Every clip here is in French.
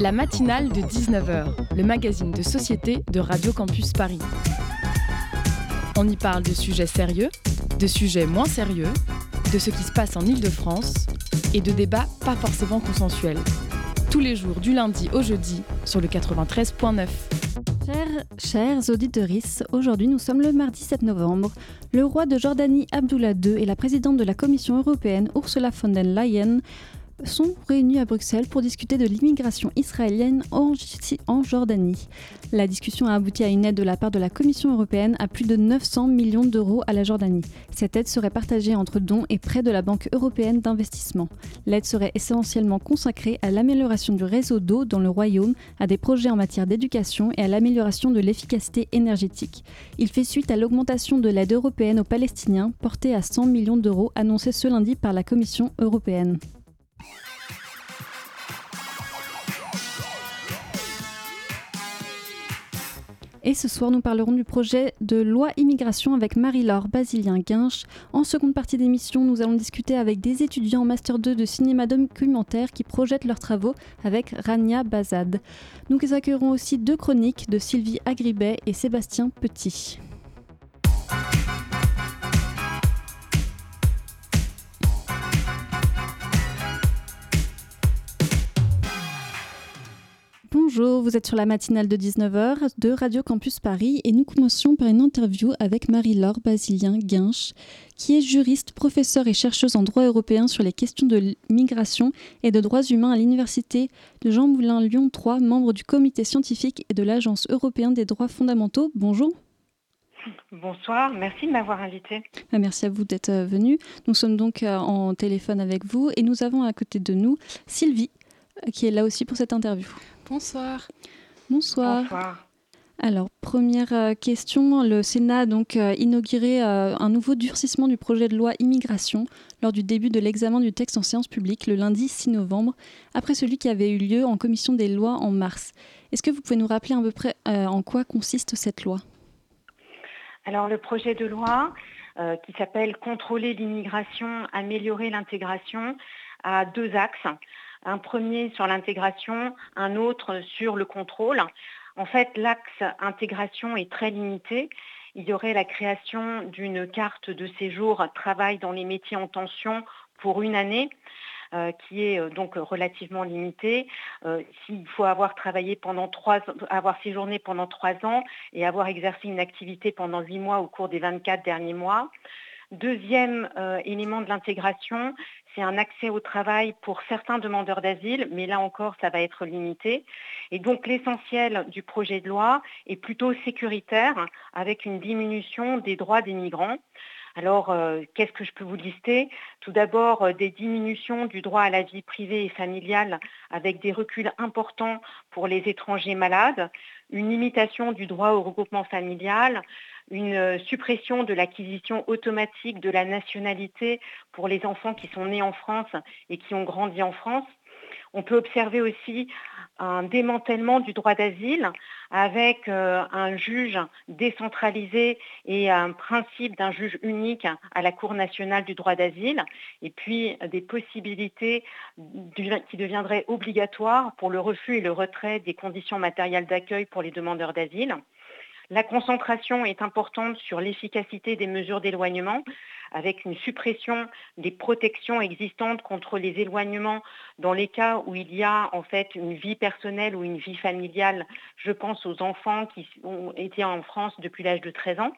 La matinale de 19h, le magazine de société de Radio Campus Paris. On y parle de sujets sérieux, de sujets moins sérieux, de ce qui se passe en Ile-de-France et de débats pas forcément consensuels. Tous les jours du lundi au jeudi sur le 93.9. Chers, chers auditeurs, aujourd'hui nous sommes le mardi 7 novembre. Le roi de Jordanie Abdullah II et la présidente de la Commission européenne Ursula von der Leyen sont réunis à Bruxelles pour discuter de l'immigration israélienne en, Jordanie. La discussion a abouti à une aide de la part de la Commission européenne à plus de 900 millions d'euros à la Jordanie. Cette aide serait partagée entre dons et prêts de la Banque européenne d'investissement. L'aide serait essentiellement consacrée à l'amélioration du réseau d'eau dans le royaume, à des projets en matière d'éducation et à l'amélioration de l'efficacité énergétique. Il fait suite à l'augmentation de l'aide européenne aux Palestiniens, portée à 100 millions d'euros annoncée ce lundi par la Commission européenne. Et ce soir, nous parlerons du projet de loi immigration avec Marie-Laure Basilien-Guinche. En seconde partie d'émission, nous allons discuter avec des étudiants en Master 2 de cinéma documentaire qui projettent leurs travaux avec Rania Bazad. Nous accueillerons aussi deux chroniques de Sylvie Agribet et Sébastien Petit. Bonjour, vous êtes sur la matinale de 19h de Radio Campus Paris et nous commencions par une interview avec Marie-Laure Basilien-Guinche, qui est juriste, professeure et chercheuse en droit européen sur les questions de migration et de droits humains à l'Université de Jean Moulin Lyon 3, membre du comité scientifique et de l'Agence européenne des droits fondamentaux. Bonjour. Bonsoir, merci de m'avoir invité. Ah, merci à vous d'être euh, venu. Nous sommes donc euh, en téléphone avec vous et nous avons à côté de nous Sylvie, euh, qui est là aussi pour cette interview. Bonsoir. Bonsoir. Alors, première euh, question, le Sénat a donc euh, inauguré euh, un nouveau durcissement du projet de loi immigration lors du début de l'examen du texte en séance publique le lundi 6 novembre, après celui qui avait eu lieu en commission des lois en mars. Est-ce que vous pouvez nous rappeler à peu près en quoi consiste cette loi? Alors, le projet de loi qui s'appelle Contrôler l'immigration, améliorer l'intégration a deux axes un premier sur l'intégration, un autre sur le contrôle. En fait, l'axe intégration est très limité. Il y aurait la création d'une carte de séjour travail dans les métiers en tension pour une année. Euh, qui est euh, donc relativement limitée. Euh, s'il faut avoir travaillé pendant trois avoir séjourné pendant trois ans et avoir exercé une activité pendant huit mois au cours des 24 derniers mois. Deuxième élément de l'intégration, c'est un accès au travail pour certains demandeurs d'asile, mais là encore, ça va être limité. Et donc l'essentiel du projet de loi est plutôt sécuritaire, avec une diminution des droits des migrants. Alors, euh, qu'est-ce que je peux vous lister? Tout d'abord, euh, des diminutions du droit à la vie privée et familiale avec des reculs importants pour les étrangers malades, une limitation du droit au regroupement familial, une euh, suppression de l'acquisition automatique de la nationalité pour les enfants qui sont nés en France et qui ont grandi en France. On peut observer aussi un démantèlement du droit d'asile avec euh, un juge décentralisé et un principe d'un juge unique à la Cour nationale du droit d'asile, et puis des possibilités qui deviendraient obligatoires pour le refus et le retrait des conditions matérielles d'accueil pour les demandeurs d'asile. La concentration est importante sur l'efficacité des mesures d'éloignement, avec une suppression des protections existantes contre les éloignements dans les cas où il y a en fait une vie personnelle ou une vie familiale. Je pense aux enfants qui ont été en France depuis l'âge de 13 ans.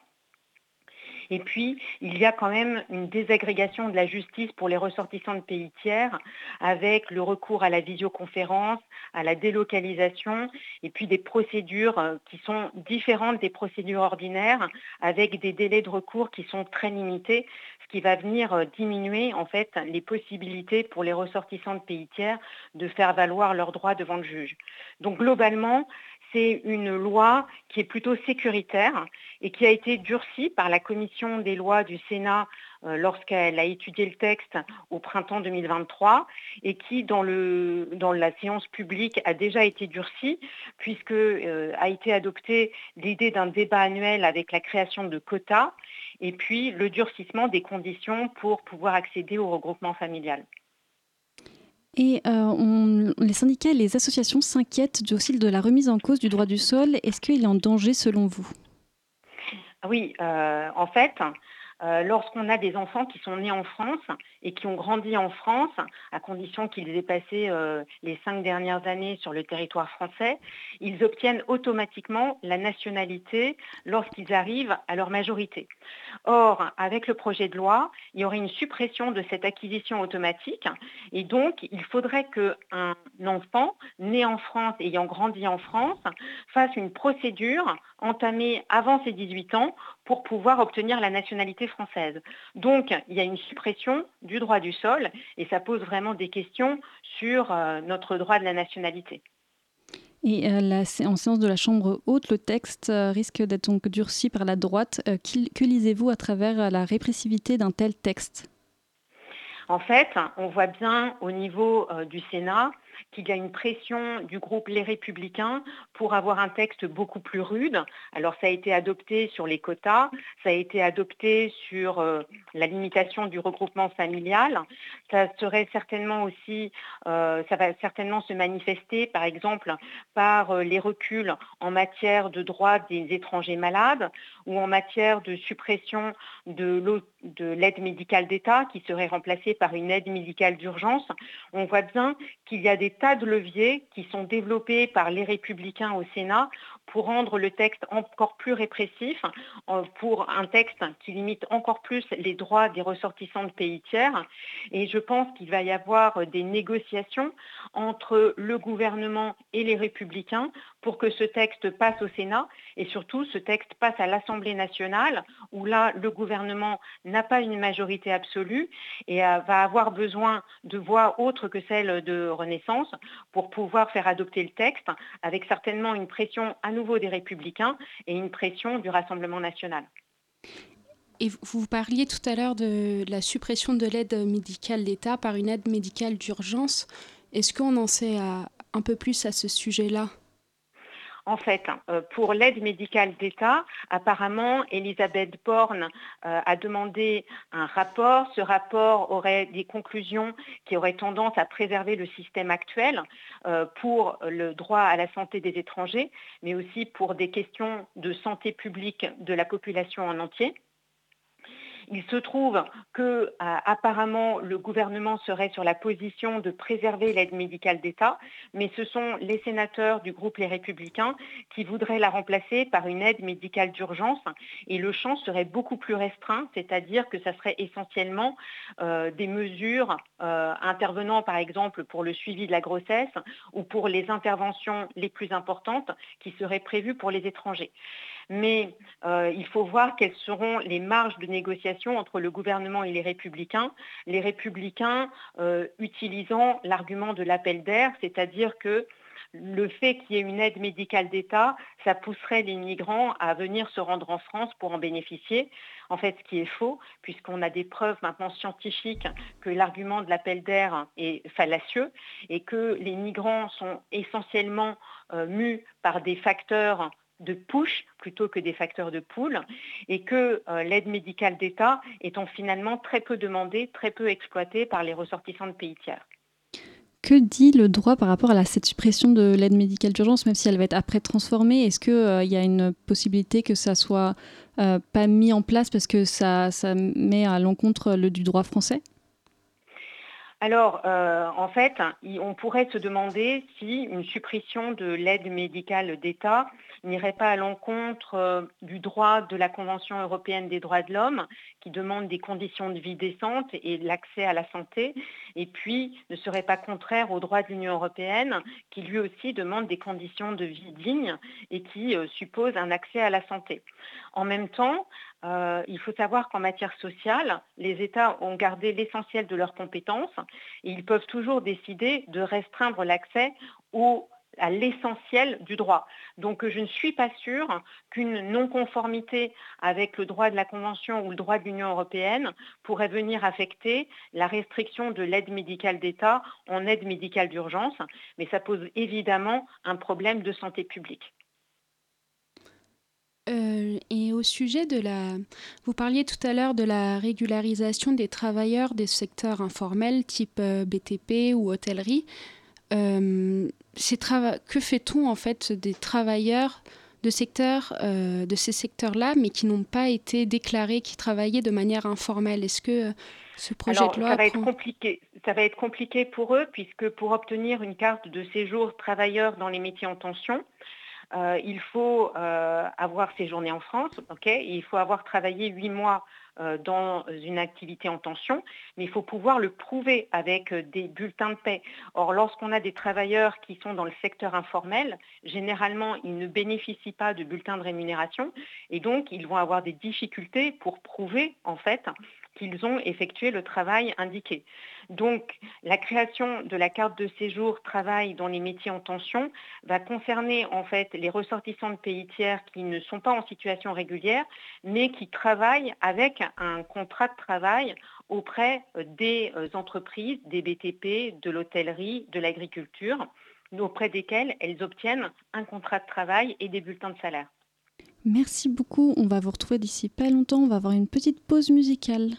Et puis, il y a quand même une désagrégation de la justice pour les ressortissants de pays tiers, avec le recours à la visioconférence, à la délocalisation, et puis des procédures euh, qui sont différentes des procédures ordinaires, avec des délais de recours qui sont très limités, ce qui va venir euh, diminuer en fait les possibilités pour les ressortissants de pays tiers de faire valoir leurs droits devant le juge. Donc globalement, c'est une loi qui est plutôt sécuritaire et qui a été durcie par la commission des lois du Sénat euh, lorsqu'elle a étudié le texte au printemps 2023 et qui, dans, la séance publique, a déjà été durcie puisque euh, a été adoptée l'idée d'un débat annuel avec la création de quotas et puis le durcissement des conditions pour pouvoir accéder au regroupement familial. Et euh, les syndicats et les associations s'inquiètent aussi de la remise en cause du droit du sol. Est-ce qu'il est en danger selon vous? Oui, en fait, euh, lorsqu'on a des enfants qui sont nés en France et qui ont grandi en France, à condition qu'ils aient passé euh, les cinq dernières années sur le territoire français, ils obtiennent automatiquement la nationalité lorsqu'ils arrivent à leur majorité. Or, avec le projet de loi, il y aurait une suppression de cette acquisition automatique et donc il faudrait qu'un enfant né en France ayant grandi en France fasse une procédure entamée avant ses 18 ans pour pouvoir obtenir la nationalité française. Donc, il y a une suppression du droit du sol et ça pose vraiment des questions sur euh, notre droit de la nationalité. Et euh, en séance de la Chambre haute, le texte euh, risque d'être donc durci par la droite. que lisez-vous à travers la répressivité d'un tel texte? En fait, on voit bien au niveau du Sénat qu'il y a une pression du groupe Les Républicains pour avoir un texte beaucoup plus rude. Alors ça a été adopté sur les quotas, ça a été adopté sur euh, la limitation du regroupement familial. Ça serait certainement aussi, euh, ça va certainement se manifester par exemple par euh, les reculs en matière de droits des étrangers malades ou en matière de suppression de l'aide médicale d'État qui serait remplacée par une aide médicale d'urgence. On voit bien qu'il y a tas de leviers qui sont développés par les républicains au Sénat pour rendre le texte encore plus répressif, pour un texte qui limite encore plus les droits des ressortissants de pays tiers. Et je pense qu'il va y avoir des négociations entre le gouvernement et les républicains pour que ce texte passe au Sénat et surtout ce texte passe à l'Assemblée nationale où là, le gouvernement n'a pas une majorité absolue et euh, va avoir besoin de voix autres que celle de Renaissance pour pouvoir faire adopter le texte avec certainement une pression nouveau des républicains et une pression du Rassemblement national. Et vous parliez tout à l'heure de la suppression de l'aide médicale d'État par une aide médicale d'urgence. Est-ce qu'on en sait un peu plus à ce sujet-là? En fait, euh, pour l'aide médicale d'État, apparemment, Elisabeth Borne euh, a demandé un rapport. Ce rapport aurait des conclusions qui auraient tendance à préserver le système actuel euh, pour le droit à la santé des étrangers, mais aussi pour des questions de santé publique de la population en entier. Il se trouve que apparemment le gouvernement serait sur la position de préserver l'aide médicale d'État, mais ce sont les sénateurs du groupe Les Républicains qui voudraient la remplacer par une aide médicale d'urgence. Et le champ serait beaucoup plus restreint, c'est-à-dire que ça serait essentiellement euh, des mesures euh, intervenant par exemple pour le suivi de la grossesse ou pour les interventions les plus importantes qui seraient prévues pour les étrangers mais euh, il faut voir quelles seront les marges de négociation entre le gouvernement et les républicains, les républicains euh, utilisant l'argument de l'appel d'air, c'est-à-dire que le fait qu'il y ait une aide médicale d'État, ça pousserait les migrants à venir se rendre en France pour en bénéficier. En fait, ce qui est faux, puisqu'on a des preuves maintenant scientifiques que l'argument de l'appel d'air est fallacieux et que les migrants sont essentiellement euh, mus par des facteurs de push plutôt que des facteurs de poule et que euh, l'aide médicale d'État étant finalement très peu demandée, très peu exploitée par les ressortissants de pays tiers. Que dit le droit par rapport à cette suppression de l'aide médicale d'urgence, même si elle va être après transformée? Est-ce qu'il euh, y a une possibilité que ça soit euh, pas mis en place parce que ça, ça met à l'encontre du droit français? Alors, euh, en fait, on pourrait se demander si une suppression de l'aide médicale d'État n'irait pas à l'encontre euh, du droit de la Convention européenne des droits de l'homme, qui demande des conditions de vie décentes et l'accès à la santé, et puis ne serait pas contraire au droit de l'Union européenne, qui lui aussi demande des conditions de vie dignes et qui euh, suppose un accès à la santé. En même temps, euh, il faut savoir qu'en matière sociale, les États ont gardé l'essentiel de leurs compétences et ils peuvent toujours décider de restreindre l'accès à l'essentiel du droit. Donc je ne suis pas sûre qu'une non-conformité avec le droit de la Convention ou le droit de l'Union européenne pourrait venir affecter la restriction de l'aide médicale d'État en aide médicale d'urgence, mais ça pose évidemment un problème de santé publique. Euh, et au sujet de la... Vous parliez tout à l'heure de la régularisation des travailleurs des secteurs informels type euh, BTP ou hôtellerie. Que fait-on en fait des travailleurs de secteurs, de ces secteurs-là, mais qui n'ont pas été déclarés, qui travaillaient de manière informelle? Est-ce que ce projet de loi ça va être compliqué. Ça va être compliqué pour eux puisque pour obtenir une carte de séjour travailleur dans les métiers en tension, euh, il faut euh, avoir séjourné en France, il faut avoir travaillé huit mois euh, dans une activité en tension, mais il faut pouvoir le prouver avec des bulletins de paix. Or, lorsqu'on a des travailleurs qui sont dans le secteur informel, généralement, ils ne bénéficient pas de bulletins de rémunération et donc ils vont avoir des difficultés pour prouver en fait qu'ils ont effectué le travail indiqué. Donc, la création de la carte de séjour travail dans les métiers en tension va concerner en fait les ressortissants de pays tiers qui ne sont pas en situation régulière, mais qui travaillent avec un contrat de travail auprès des euh, entreprises, des BTP, de l'hôtellerie, de l'agriculture, auprès desquelles elles obtiennent un contrat de travail et des bulletins de salaire. Merci beaucoup. On va vous retrouver d'ici pas longtemps. On va avoir une petite pause musicale.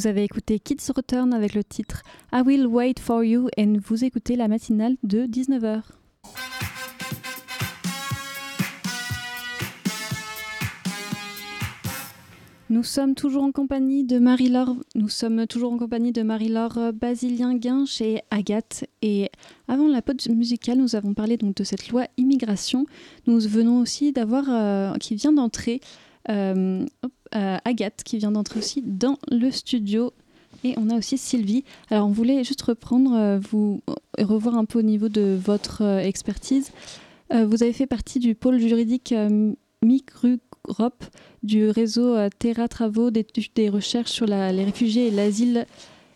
Vous avez écouté Kids Return avec le titre I Will Wait for You et vous écoutez la matinale de 19h. Nous sommes toujours en compagnie de Marie-Laure. Nous sommes toujours en compagnie de Marie-Laure Basilien-Guinche et Agathe. Et avant la pause musicale, nous avons parlé donc de cette loi immigration. Nous venons aussi d'avoir, euh, qui vient d'entrer, euh, euh, Agathe qui vient d'entrer aussi dans le studio. Et on a aussi Sylvie. Alors on voulait juste reprendre, euh, vous revoir un peu au niveau de votre expertise. vous avez fait partie du pôle juridique Micrugroup du réseau Terra Travaux des recherches sur les réfugiés et l'asile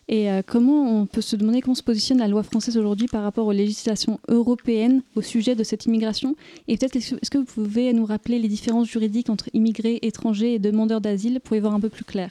et euh, comment on peut se demander comment se positionne la loi française aujourd'hui par rapport aux législations européennes au sujet de cette immigration? Et peut-être est-ce que vous pouvez nous rappeler les différences juridiques entre immigrés, étrangers et demandeurs d'asile? Pour y voir un peu plus clair.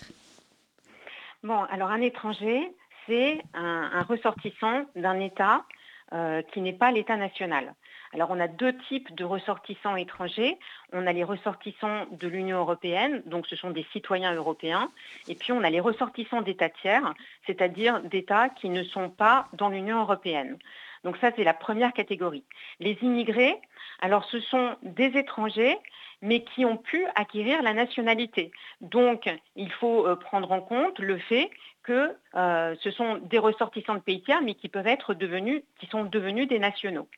Bon, alors un étranger, c'est un, ressortissant d'un État euh, qui n'est pas l'État national. Alors on a deux types de ressortissants étrangers. On a les ressortissants de l'Union européenne, donc ce sont des citoyens européens, et puis on a les ressortissants d'États tiers, c'est-à-dire d'États qui ne sont pas dans l'Union européenne. Donc ça, c'est la première catégorie. Les immigrés, alors ce sont des étrangers, mais qui ont pu acquérir la nationalité. Donc, il faut euh, prendre en compte le fait que euh, ce sont des ressortissants de pays tiers, mais qui peuvent être devenus, qui sont devenus des nationaux.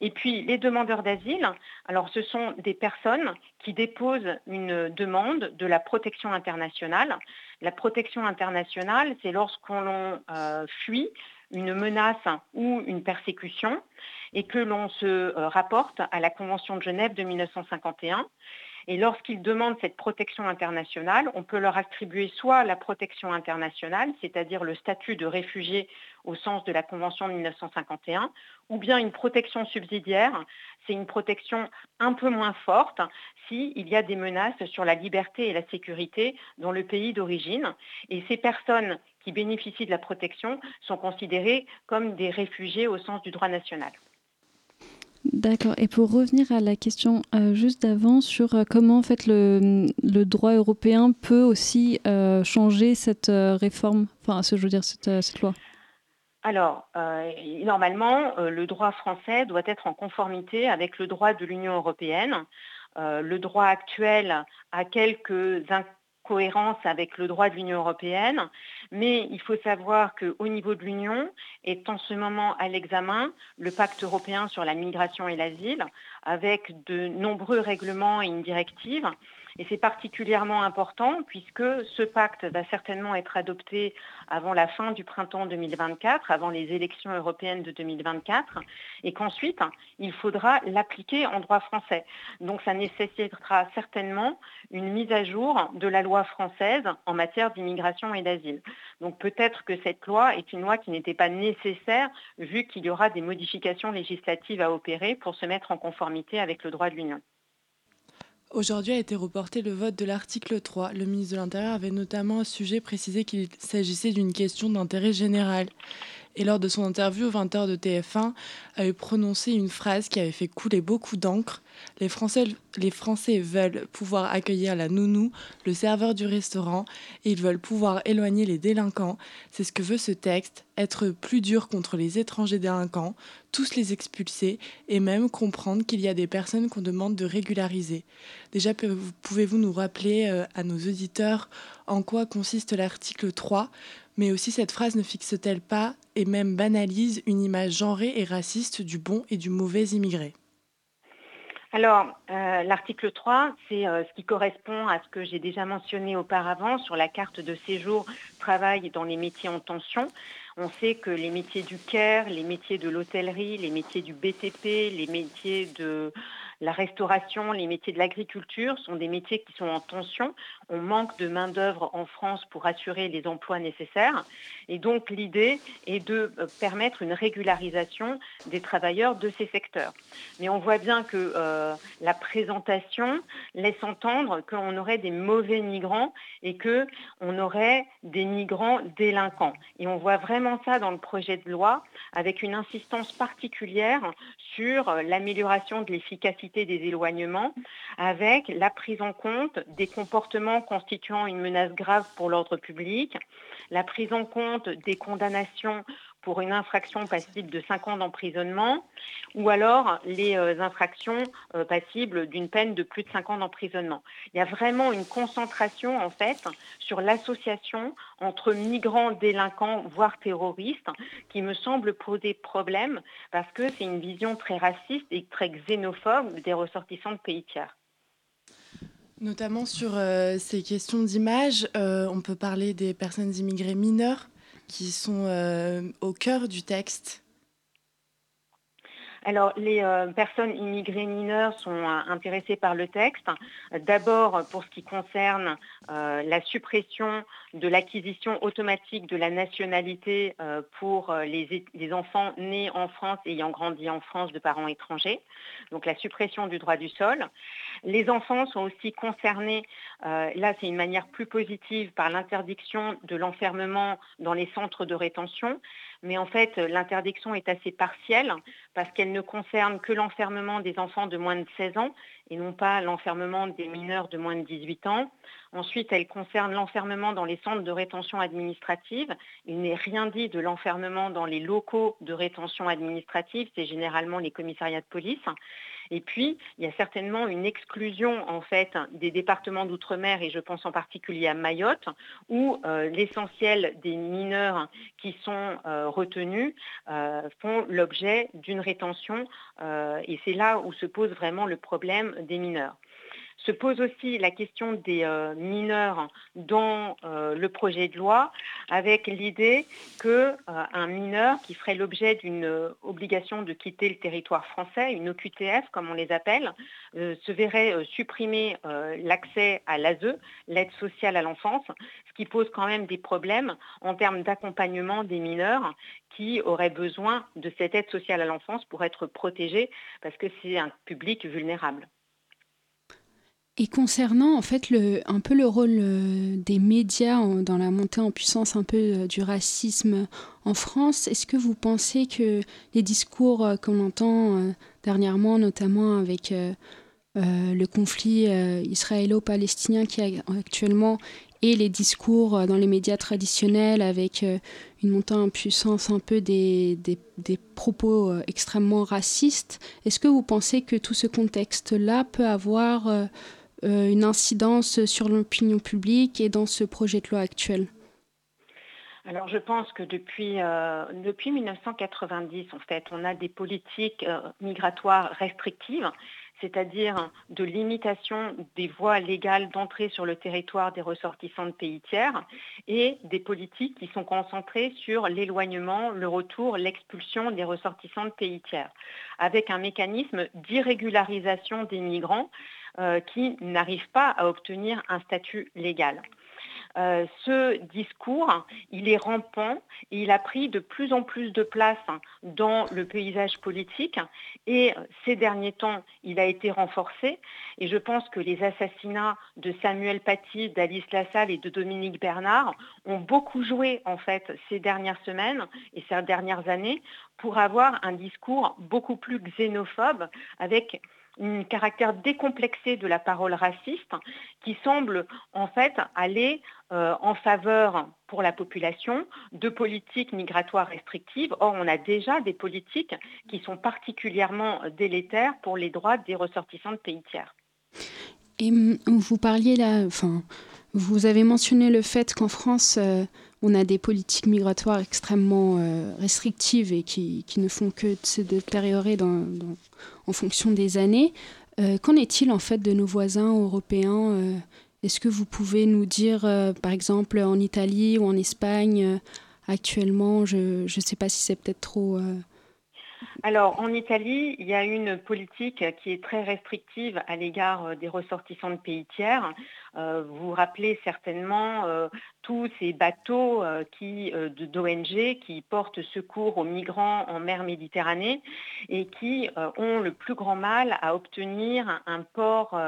Et puis les demandeurs d'asile, alors ce sont des personnes qui déposent une demande de la protection internationale. La protection internationale, c'est lorsqu'on euh, fuit une menace ou une persécution et que l'on se euh, rapporte à la Convention de Genève de 1951 et lorsqu'ils demandent cette protection internationale, on peut leur attribuer soit la protection internationale, c'est-à-dire le statut de réfugié au sens de la Convention de 1951, ou bien une protection subsidiaire. C'est une protection un peu moins forte s'il y a des menaces sur la liberté et la sécurité dans le pays d'origine. Et ces personnes qui bénéficient de la protection sont considérées comme des réfugiés au sens du droit national. D'accord. Et pour revenir à la question euh, juste d'avant sur euh, comment en fait le, droit européen peut aussi euh, changer cette réforme, enfin, je veux dire cette, cette loi? Alors, normalement, le droit français doit être en conformité avec le droit de l'Union européenne. le droit actuel a quelques cohérence avec le droit de l'Union européenne, mais il faut savoir qu'au niveau de l'Union est en ce moment à l'examen le pacte européen sur la migration et l'asile, avec de nombreux règlements et une directive. Et c'est particulièrement important puisque ce pacte va certainement être adopté avant la fin du printemps 2024, avant les élections européennes de 2024, et qu'ensuite, il faudra l'appliquer en droit français. Donc ça nécessitera certainement une mise à jour de la loi française en matière d'immigration et d'asile. Donc peut-être que cette loi est une loi qui n'était pas nécessaire vu qu'il y aura des modifications législatives à opérer pour se mettre en conformité avec le droit de l'Union. Aujourd'hui a été reporté le vote de l'article 3. Le ministre de l'Intérieur avait notamment à ce sujet précisé qu'il s'agissait d'une question d'intérêt général. Et lors de son interview au 20h de TF1, a prononcé une phrase qui avait fait couler beaucoup d'encre. Les Français, les Français veulent pouvoir accueillir la nounou, le serveur du restaurant, et ils veulent pouvoir éloigner les délinquants. C'est ce que veut ce texte, être plus dur contre les étrangers délinquants, tous les expulser, et même comprendre qu'il y a des personnes qu'on demande de régulariser. Déjà, pouvez-vous nous rappeler euh, à nos auditeurs en quoi consiste l'article 3 mais aussi cette phrase ne fixe-t-elle pas et même banalise une image genrée et raciste du bon et du mauvais immigré? Alors, euh, l'article 3, c'est euh, ce qui correspond à ce que j'ai déjà mentionné auparavant sur la carte de séjour travail dans les métiers en tension. On sait que les métiers du care, les métiers de l'hôtellerie, les métiers du BTP, les métiers de la restauration, les métiers de l'agriculture sont des métiers qui sont en tension. On manque de main-d'œuvre en France pour assurer les emplois nécessaires. Et donc, l'idée est de euh, permettre une régularisation des travailleurs de ces secteurs. Mais on voit bien que euh, la présentation laisse entendre qu'on aurait des mauvais migrants et qu'on aurait des migrants délinquants. Et on voit vraiment ça dans le projet de loi avec une insistance particulière sur euh, l'amélioration de l'efficacité des éloignements, avec la prise en compte des comportements constituant une menace grave pour l'ordre public, la prise en compte des condamnations pour une infraction passible de 5 ans d'emprisonnement ou alors les euh, infractions euh, passibles d'une peine de plus de 5 ans d'emprisonnement. Il y a vraiment une concentration en fait sur l'association entre migrants délinquants voire terroristes qui me semble poser problème parce que c'est une vision très raciste et très xénophobe des ressortissants de pays tiers. Notamment sur euh, ces questions d'image, on peut parler des personnes immigrées mineures qui sont euh, au cœur du texte? Alors, les euh, personnes immigrées mineures sont euh, intéressées par le texte. D'abord, pour ce qui concerne la suppression de l'acquisition automatique de la nationalité pour les, les, enfants nés en France et ayant grandi en France de parents étrangers. Donc, la suppression du droit du sol. Les enfants sont aussi concernés, là, c'est une manière plus positive, par l'interdiction de l'enfermement dans les centres de rétention mais en fait l'interdiction est assez partielle parce qu'elle ne concerne que l'enfermement des enfants de moins de 16 ans et non pas l'enfermement des mineurs de moins de 18 ans. Ensuite, elle concerne l'enfermement dans les centres de rétention administrative. Il n'est rien dit de l'enfermement dans les locaux de rétention administrative, c'est généralement les commissariats de police. Et puis, il y a certainement une exclusion en fait des départements d'outre-mer, et je pense en particulier à Mayotte, où euh, l'essentiel des mineurs qui sont euh, retenus euh, font l'objet d'une rétention, et c'est là où se pose vraiment le problème des mineurs. Se pose aussi la question des euh, mineurs dans euh, le projet de loi, avec l'idée qu'un euh, mineur qui ferait l'objet d'une obligation de quitter le territoire français, une OQTF comme on les appelle, se verrait supprimer l'accès à l'ASE, l'aide sociale à l'enfance, ce qui pose quand même des problèmes en termes d'accompagnement des mineurs qui auraient besoin de cette aide sociale à l'enfance pour être protégés parce que c'est un public vulnérable. Et concernant en fait le, un peu le rôle euh, des médias dans la montée en puissance un peu euh, du racisme en France, est-ce que vous pensez que les discours euh, qu'on entend dernièrement, notamment avec le conflit israélo-palestinien qui est actuellement et les discours dans les médias traditionnels avec une montée en puissance un peu des, des, propos extrêmement racistes, est-ce que vous pensez que tout ce contexte-là peut avoir une incidence sur l'opinion publique et dans ce projet de loi actuel alors je pense que depuis, euh, depuis 1990, en fait, on a des politiques euh, migratoires restrictives, c'est-à-dire de limitation des voies légales d'entrée sur le territoire des ressortissants de pays tiers, et des politiques qui sont concentrées sur l'éloignement, le retour, l'expulsion des ressortissants de pays tiers, avec un mécanisme d'irrégularisation des migrants euh, qui n'arrivent pas à obtenir un statut légal. Euh, ce discours, il est rampant et il a pris de plus en plus de place dans le paysage politique. Et ces derniers temps, il a été renforcé. Et je pense que les assassinats de Samuel Paty, d'Alice Lassalle et de Dominique Bernard ont beaucoup joué en fait ces dernières semaines et ces dernières années pour avoir un discours beaucoup plus xénophobe avec un caractère décomplexé de la parole raciste qui semble en fait aller euh, en faveur pour la population de politiques migratoires restrictives. Or, on a déjà des politiques qui sont particulièrement délétères pour les droits des ressortissants de pays tiers. Et hum, vous parliez là, enfin, vous avez mentionné le fait qu'en France, euh, on a des politiques migratoires extrêmement euh, restrictives et qui, ne font que se détériorer en fonction des années. Euh, qu'en est-il en fait de nos voisins européens euh, Est-ce que vous pouvez nous dire, par exemple, en Italie ou en Espagne, actuellement, je ne sais pas si c'est peut-être trop alors, en Italie, il y a une politique qui est très restrictive à l'égard euh, des ressortissants de pays tiers. Euh, vous vous rappelez certainement euh, tous ces bateaux qui, d'ONG qui portent secours aux migrants en mer Méditerranée et qui ont le plus grand mal à obtenir un port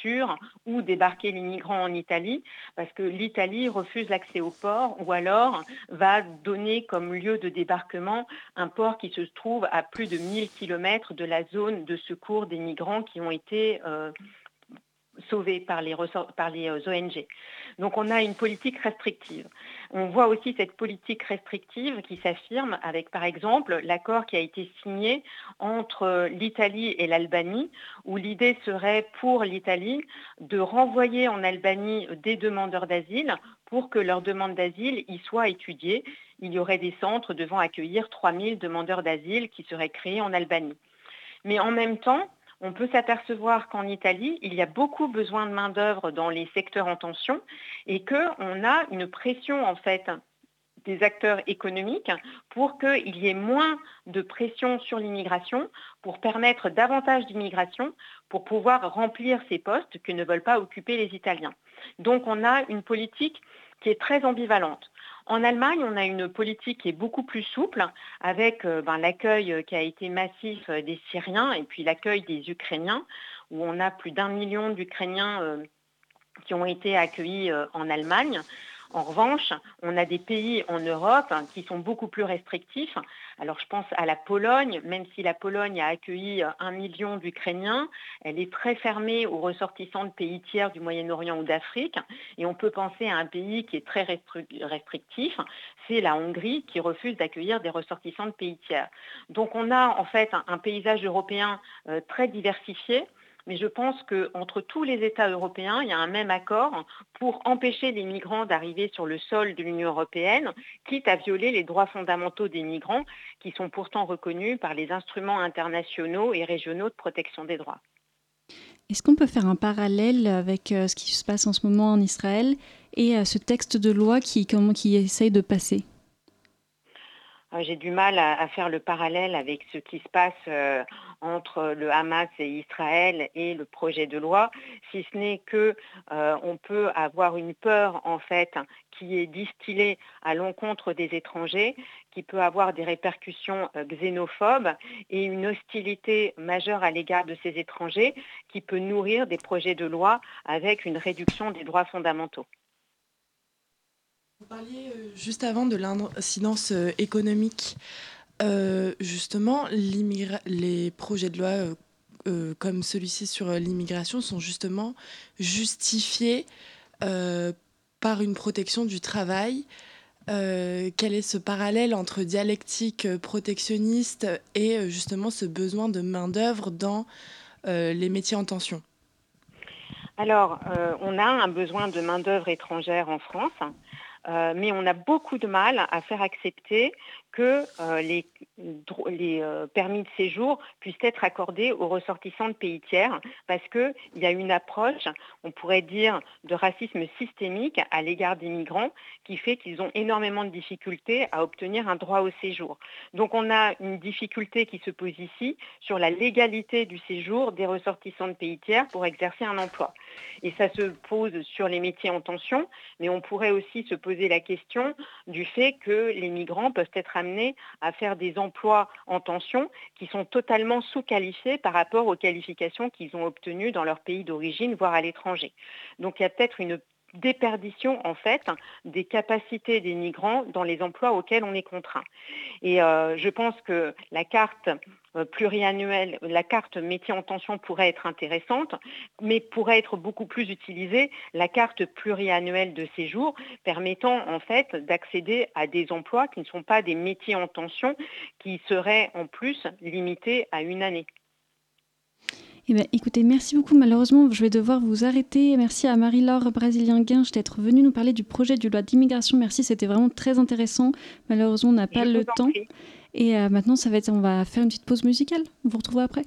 sûr où débarquer les migrants en Italie parce que l'Italie refuse l'accès au port ou alors va donner comme lieu de débarquement un port qui se trouve à plus de 1000 km de la zone de secours des migrants qui ont été euh, sauvés par les, les euh, ONG. Donc on a une politique restrictive. On voit aussi cette politique restrictive qui s'affirme avec par exemple l'accord qui a été signé entre l'Italie et l'Albanie où l'idée serait pour l'Italie de renvoyer en Albanie des demandeurs d'asile pour que leur demande d'asile y soit étudiée. Il y aurait des centres devant accueillir 3000 demandeurs d'asile qui seraient créés en Albanie. Mais en même temps, on peut s'apercevoir qu'en Italie, il y a beaucoup besoin de main-d'œuvre dans les secteurs en tension et qu'on a une pression en fait des acteurs économiques pour qu'il y ait moins de pression sur l'immigration, pour permettre davantage d'immigration, pour pouvoir remplir ces postes que ne veulent pas occuper les Italiens. Donc on a une politique qui est très ambivalente. En Allemagne, on a une politique qui est beaucoup plus souple avec euh, ben, l'accueil euh, qui a été massif euh, des Syriens et puis l'accueil des Ukrainiens, où on a plus d'un million d'Ukrainiens qui ont été accueillis en Allemagne. En revanche, on a des pays en Europe qui sont beaucoup plus restrictifs. Alors je pense à la Pologne, même si la Pologne a accueilli un million d'Ukrainiens, elle est très fermée aux ressortissants de pays tiers du Moyen-Orient ou d'Afrique. Et on peut penser à un pays qui est très restrictif, c'est la Hongrie qui refuse d'accueillir des ressortissants de pays tiers. Donc on a en fait un paysage européen euh, très diversifié mais je pense qu'entre tous les États européens, il y a un même accord pour empêcher les migrants d'arriver sur le sol de l'Union européenne, quitte à violer les droits fondamentaux des migrants, qui sont pourtant reconnus par les instruments internationaux et régionaux de protection des droits. Est-ce qu'on peut faire un parallèle avec euh, ce qui se passe en ce moment en Israël et euh, ce texte de loi qui, qui essaye de passer? J'ai du mal à, faire le parallèle avec ce qui se passe euh, entre le Hamas et Israël et le projet de loi, si ce n'est que euh, on peut avoir une peur en fait qui est distillée à l'encontre des étrangers, qui peut avoir des répercussions xénophobes et une hostilité majeure à l'égard de ces étrangers qui peut nourrir des projets de loi avec une réduction des droits fondamentaux. Vous parliez euh, juste avant de l'incidence euh, économique. Euh, justement, les projets de loi comme celui-ci sur l'immigration sont justement justifiés par une protection du travail. quel est ce parallèle entre dialectique protectionniste et justement ce besoin de main-d'œuvre dans les métiers en tension? Alors, on a un besoin de main-d'œuvre étrangère en France. Euh, mais on a beaucoup de mal à faire accepter que euh, les, euh, permis de séjour puissent être accordés aux ressortissants de pays tiers parce qu'il y a une approche, on pourrait dire, de racisme systémique à l'égard des migrants qui fait qu'ils ont énormément de difficultés à obtenir un droit au séjour. Donc on a une difficulté qui se pose ici sur la légalité du séjour des ressortissants de pays tiers pour exercer un emploi. Et ça se pose sur les métiers en tension, mais on pourrait aussi se poser la question du fait que les migrants peuvent être à faire des emplois en tension qui sont totalement sous-qualifiés par rapport aux qualifications qu'ils ont obtenues dans leur pays d'origine, voire à l'étranger. Donc il y a peut-être une déperdition en fait des capacités des migrants dans les emplois auxquels on est contraint. Et euh, je pense que la carte euh, pluriannuelle, la carte métier en tension pourrait être intéressante, mais pourrait être beaucoup plus utilisée la carte pluriannuelle de séjour permettant en fait d'accéder à des emplois qui ne sont pas des métiers en tension, qui seraient en plus limités à une année. Eh bien, écoutez, merci beaucoup. Malheureusement, je vais devoir vous arrêter. Merci à Marie-Laure Brasilien-Guinche d'être venue nous parler du projet du loi d'immigration. Merci, c'était vraiment très intéressant. Malheureusement, on n'a pas le temps. Et euh, maintenant, ça va être, on va faire une petite pause musicale. On vous retrouve après.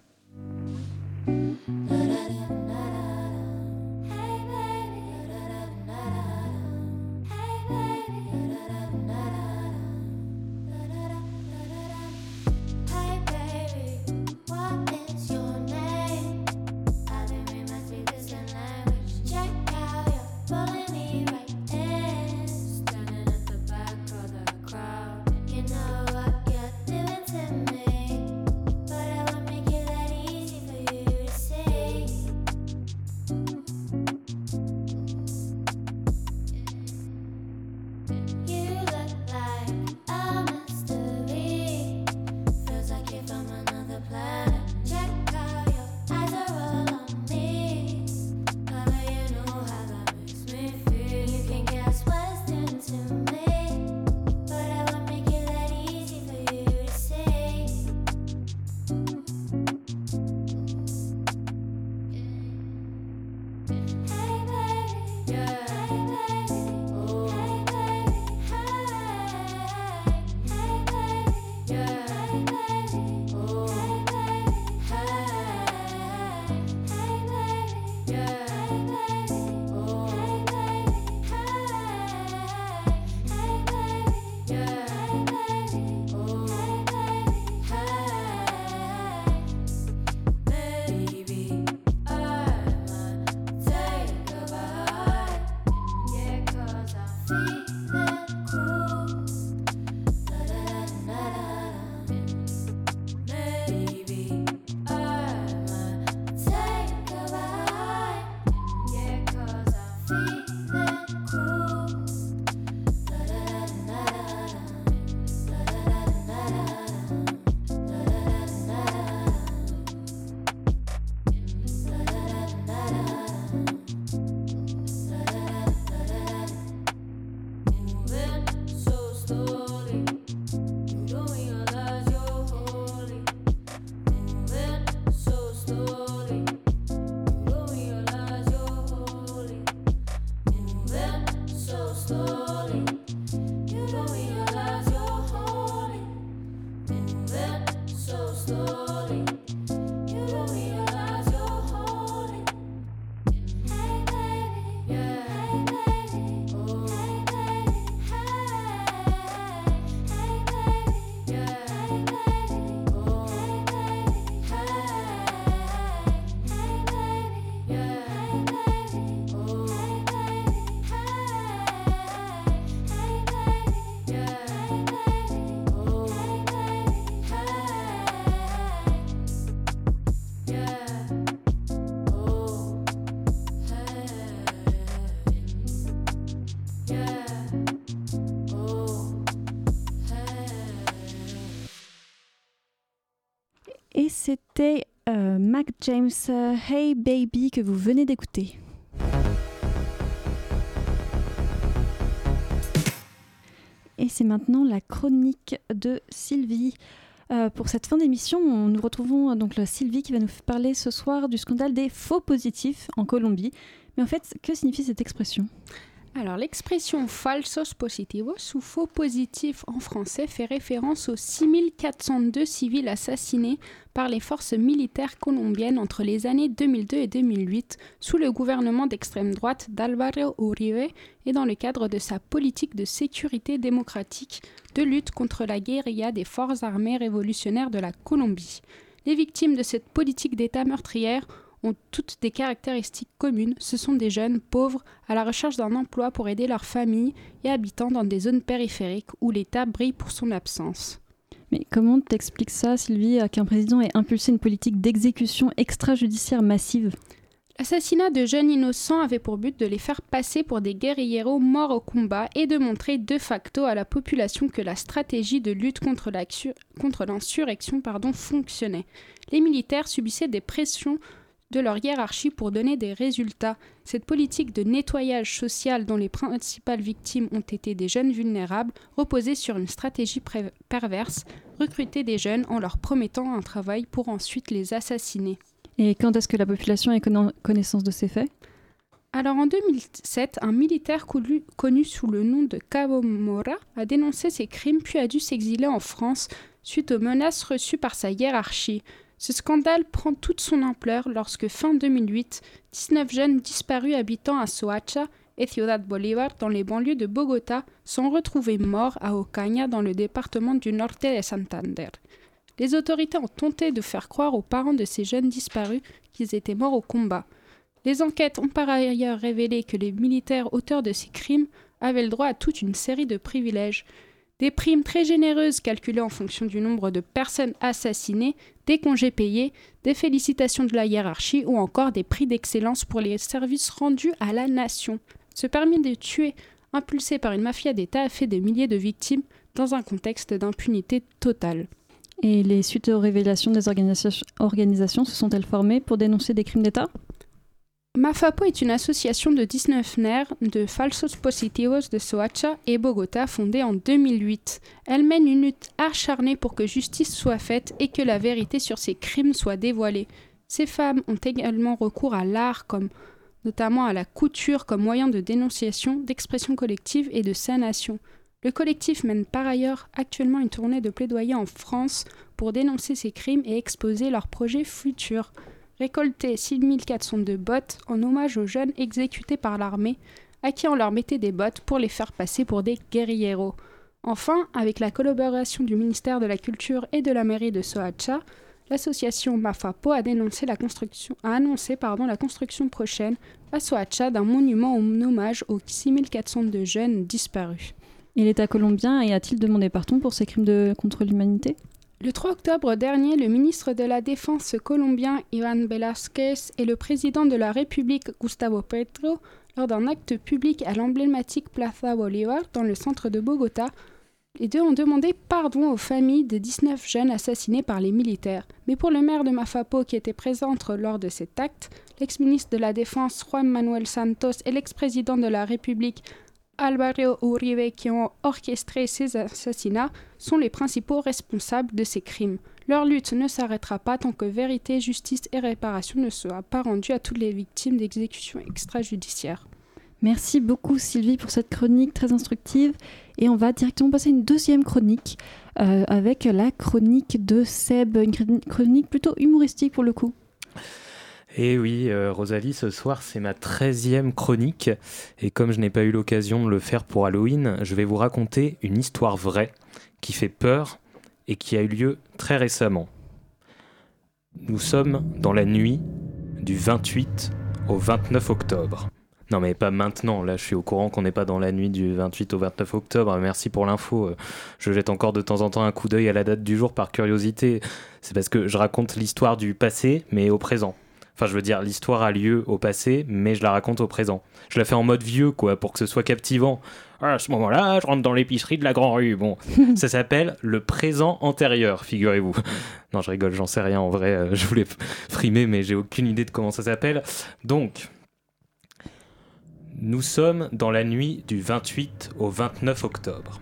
James euh, Hey Baby que vous venez d'écouter. Et c'est maintenant la chronique de Sylvie. Euh, pour cette fin d'émission, nous retrouvons donc Sylvie qui va nous parler ce soir du scandale des faux positifs en Colombie. Mais en fait, que signifie cette expression? Alors, l'expression falsos positivos ou faux positifs en français fait référence aux 6402 civils assassinés par les forces militaires colombiennes entre les années 2002 et 2008 sous le gouvernement d'extrême droite d'Alvaro Uribe et dans le cadre de sa politique de sécurité démocratique de lutte contre la guérilla des forces armées révolutionnaires de la Colombie. Les victimes de cette politique d'État meurtrière ont toutes des caractéristiques communes. Ce sont des jeunes pauvres à la recherche d'un emploi pour aider leur famille et habitant dans des zones périphériques où l'État brille pour son absence. Mais comment t'expliques ça, Sylvie, qu'un président ait impulsé une politique d'exécution extrajudiciaire massive? L'assassinat de jeunes innocents avait pour but de les faire passer pour des guerrilleros morts au combat et de montrer de facto à la population que la stratégie de lutte contre l'insurrection fonctionnait. Les militaires subissaient des pressions de leur hiérarchie pour donner des résultats. Cette politique de nettoyage social dont les principales victimes ont été des jeunes vulnérables reposait sur une stratégie perverse, recruter des jeunes en leur promettant un travail pour ensuite les assassiner. Et quand est-ce que la population a connaissance de ces faits? Alors en 2007, un militaire connu sous le nom de Cabo Mora a dénoncé ces crimes puis a dû s'exiler en France suite aux menaces reçues par sa hiérarchie. Ce scandale prend toute son ampleur lorsque, fin 2008, 19 jeunes disparus habitant à Soacha et Ciudad Bolívar dans les banlieues de Bogota sont retrouvés morts à Ocaña dans le département du Norte de Santander. Les autorités ont tenté de faire croire aux parents de ces jeunes disparus qu'ils étaient morts au combat. Les enquêtes ont par ailleurs révélé que les militaires auteurs de ces crimes avaient le droit à toute une série de privilèges, des primes très généreuses calculées en fonction du nombre de personnes assassinées, des congés payés, des félicitations de la hiérarchie ou encore des prix d'excellence pour les services rendus à la nation. Ce permis de tuer, impulsé par une mafia d'État, a fait des milliers de victimes dans un contexte d'impunité totale. Et les suites aux révélations des organisations se sont-elles formées pour dénoncer des crimes d'État? Mafapo est une association de 19 nerfs de falsos positivos de Soacha et Bogota fondée en 2008. Elle mène une lutte acharnée pour que justice soit faite et que la vérité sur ces crimes soit dévoilée. Ces femmes ont également recours à l'art comme notamment à la couture comme moyen de dénonciation, d'expression collective et de sanation. Le collectif mène par ailleurs actuellement une tournée de plaidoyer en France pour dénoncer ces crimes et exposer leurs projets futurs récolter 6402 bottes en hommage aux jeunes exécutés par l'armée, à qui on leur mettait des bottes pour les faire passer pour des guerrieros. Enfin, avec la collaboration du ministère de la Culture et de la mairie de Soacha, l'association Mafapo a, a annoncé la construction prochaine à Soacha d'un monument en hommage aux 6402 jeunes disparus. Et l'État colombien a-t-il demandé pardon pour ces crimes contre l'humanité? Le 3 octobre dernier, le ministre de la Défense colombien Ivan Velázquez et le président de la République Gustavo Petro, lors d'un acte public à l'emblématique Plaza Bolívar dans le centre de Bogota, les deux ont demandé pardon aux familles des 19 jeunes assassinés par les militaires. Mais pour le maire de Mafapo qui était présent lors de cet acte, l'ex-ministre de la Défense Juan Manuel Santos et l'ex-président de la République Alvaro Uribe qui ont orchestré ces assassinats sont les principaux responsables de ces crimes. Leur lutte ne s'arrêtera pas tant que vérité, justice et réparation ne soient pas rendues à toutes les victimes d'exécutions extrajudiciaires. Merci beaucoup Sylvie pour cette chronique très instructive et on va directement passer à une deuxième chronique euh, avec la chronique de Seb, une chronique plutôt humoristique pour le coup. Et oui, euh, Rosalie, ce soir, c'est ma 13e chronique. Et comme je n'ai pas eu l'occasion de le faire pour Halloween, je vais vous raconter une histoire vraie qui fait peur et qui a eu lieu très récemment. Nous sommes dans la nuit du 28 au 29 octobre. Non mais pas maintenant, là je suis au courant qu'on n'est pas dans la nuit du 28 au 29 octobre, merci pour l'info. Je jette encore de temps en temps un coup d'œil à la date du jour par curiosité. C'est parce que je raconte l'histoire du passé mais au présent. Enfin, je veux dire, l'histoire a lieu au passé, mais je la raconte au présent. Je la fais en mode vieux, quoi, pour que ce soit captivant. à ce moment-là, je rentre dans l'épicerie de la Grand Rue. Bon, ça s'appelle le présent antérieur, figurez-vous. Non, je rigole, j'en sais rien en vrai. Euh, je voulais frimer, mais j'ai aucune idée de comment ça s'appelle. Donc, nous sommes dans la nuit du 28 au 29 octobre.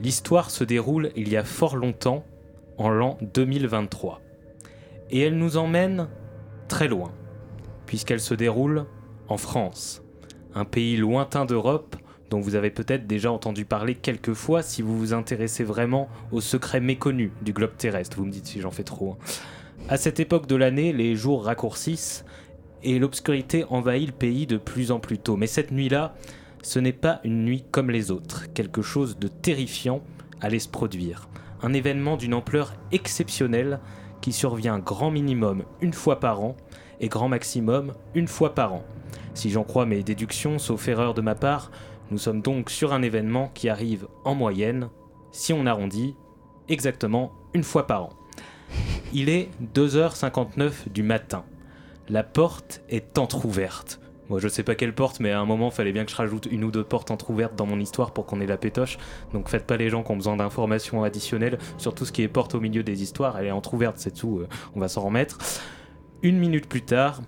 L'histoire se déroule il y a fort longtemps, en l'an 2023. Et elle nous emmène très loin, puisqu'elle se déroule en France, un pays lointain d'Europe dont vous avez peut-être déjà entendu parler quelques fois si vous vous intéressez vraiment aux secrets méconnus du globe terrestre. Vous me dites si j'en fais trop. Hein. À cette époque de l'année, les jours raccourcissent et l'obscurité envahit le pays de plus en plus tôt. Mais cette nuit-là, ce n'est pas une nuit comme les autres. Quelque chose de terrifiant allait se produire. Un événement d'une ampleur exceptionnelle qui survient grand minimum une fois par an et grand maximum une fois par an. Si j'en crois mes déductions, sauf erreur de ma part, nous sommes donc sur un événement qui arrive en moyenne, si on arrondit, exactement une fois par an. Il est 2h59 du matin. La porte est entr'ouverte. Moi, je sais pas quelle porte, mais à un moment, fallait bien que je rajoute une ou deux portes entr'ouvertes dans mon histoire pour qu'on ait la pétoche. Donc, faites pas les gens qui ont besoin d'informations additionnelles sur tout ce qui est porte au milieu des histoires. Elle est entr'ouverte, c'est tout. Euh, on va s'en remettre. Une minute plus tard,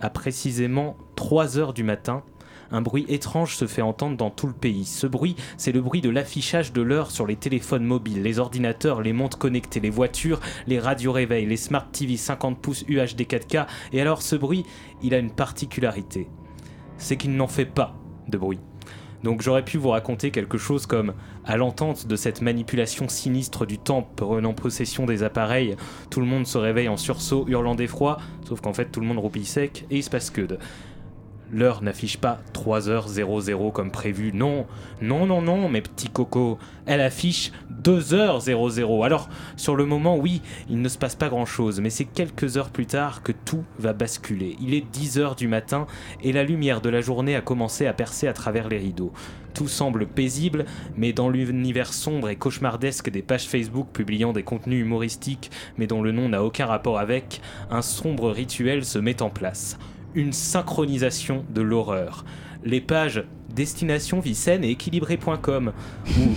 à précisément 3 heures du matin, un bruit étrange se fait entendre dans tout le pays. Ce bruit, c'est le bruit de l'affichage de l'heure sur les téléphones mobiles, les ordinateurs, les montres connectées, les voitures, les radios réveils, les smart TV 50 pouces UHD 4K. Et alors ce bruit, il a une particularité. C'est qu'il n'en fait pas de bruit. Donc j'aurais pu vous raconter quelque chose comme à l'entente de cette manipulation sinistre du temps prenant possession des appareils, tout le monde se réveille en sursaut, hurlant d'effroi, sauf qu'en fait tout le monde roupille sec et il se passe que de. L'heure n'affiche pas 3h00 comme prévu. Non, non, non, non, mes petits cocos. Elle affiche 2h00. Alors, sur le moment, oui, il ne se passe pas grand-chose, mais c'est quelques heures plus tard que tout va basculer. Il est 10h du matin et la lumière de la journée a commencé à percer à travers les rideaux. Tout semble paisible, mais dans l'univers sombre et cauchemardesque des pages Facebook publiant des contenus humoristiques, mais dont le nom n'a aucun rapport avec, un sombre rituel se met en place une synchronisation de l'horreur. Les pages destination vicenne et équilibré.com ou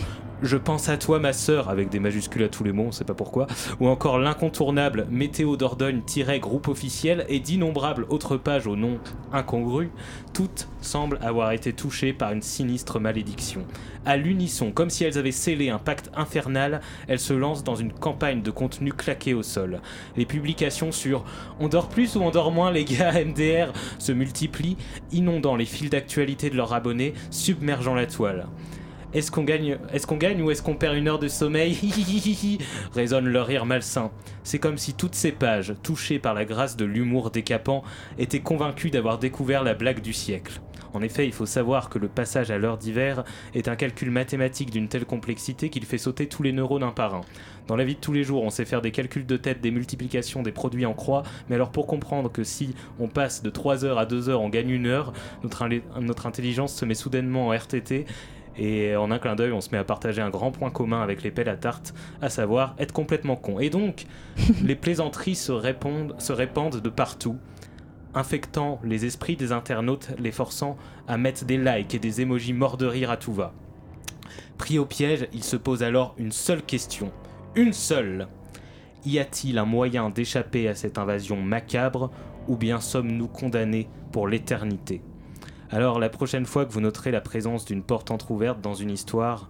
je pense à toi, ma sœur, avec des majuscules à tous les mots, on sait pas pourquoi, ou encore l'incontournable Météo Dordogne-groupe officiel et d'innombrables autres pages au nom incongru, toutes semblent avoir été touchées par une sinistre malédiction. À l'unisson, comme si elles avaient scellé un pacte infernal, elles se lancent dans une campagne de contenu claqué au sol. Les publications sur On dort plus ou on dort moins, les gars, MDR se multiplient, inondant les fils d'actualité de leurs abonnés, submergeant la toile. Est-ce qu'on gagne, est gagne ou est-ce qu'on perd une heure de sommeil résonne leur rire malsain. C'est comme si toutes ces pages, touchées par la grâce de l'humour décapant, étaient convaincues d'avoir découvert la blague du siècle. En effet, il faut savoir que le passage à l'heure d'hiver est un calcul mathématique d'une telle complexité qu'il fait sauter tous les neurones un par un. Dans la vie de tous les jours, on sait faire des calculs de tête, des multiplications, des produits en croix, mais alors pour comprendre que si on passe de 3 heures à 2 heures, on gagne une heure, notre, notre intelligence se met soudainement en RTT et en un clin d'œil, on se met à partager un grand point commun avec les pelles à tarte, à savoir être complètement con. Et donc, les plaisanteries se, répondent, se répandent de partout, infectant les esprits des internautes, les forçant à mettre des likes et des émojis morts de rire à tout va. Pris au piège, il se pose alors une seule question. Une seule Y a-t-il un moyen d'échapper à cette invasion macabre, ou bien sommes-nous condamnés pour l'éternité? Alors la prochaine fois que vous noterez la présence d'une porte entr'ouverte dans une histoire,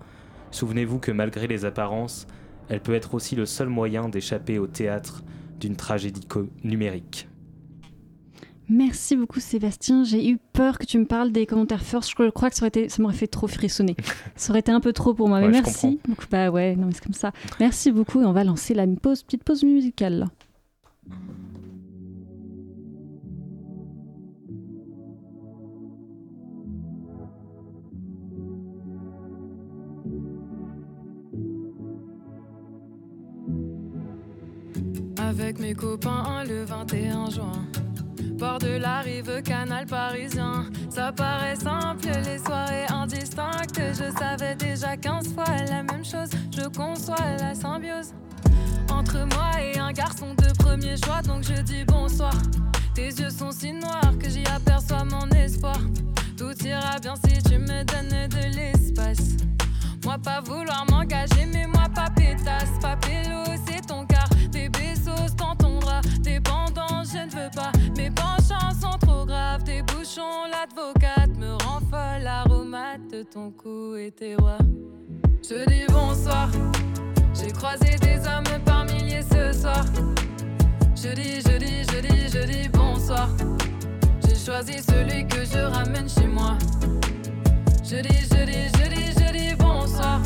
souvenez-vous que malgré les apparences, elle peut être aussi le seul moyen d'échapper au théâtre d'une tragédie numérique. Merci beaucoup Sébastien. J'ai eu peur que tu me parles des commentaires first. Je crois que ça, ça m'aurait fait trop frissonner. ça aurait été un peu trop pour moi. Mais merci. Donc, bah ouais, non mais c'est comme ça. Merci beaucoup et on va lancer la pause, petite pause musicale. Avec mes copains le 21 juin. Bord de la rive, canal parisien. Ça paraît simple, les soirées indistinctes. Je savais déjà 15 fois la même chose. Je conçois la symbiose entre moi et un garçon de premier choix. Donc je dis bonsoir. Tes yeux sont si noirs que j'y aperçois mon espoir. Tout ira bien si tu me donnes de l'espace. Moi pas vouloir m'engager, mais moi pas pétasse, pas pélo, c'est ton car. Dans ton bras, tes pendants, je ne veux pas. Mes penchants sont trop graves, tes bouchons, l'advocate me rend folle. L'aromate de ton cou et tes rois. Je dis bonsoir, j'ai croisé des hommes par milliers ce soir. Je dis, je dis, je dis, je dis bonsoir. J'ai choisi celui que je ramène chez moi. Je dis, je dis, je dis, je dis bonsoir.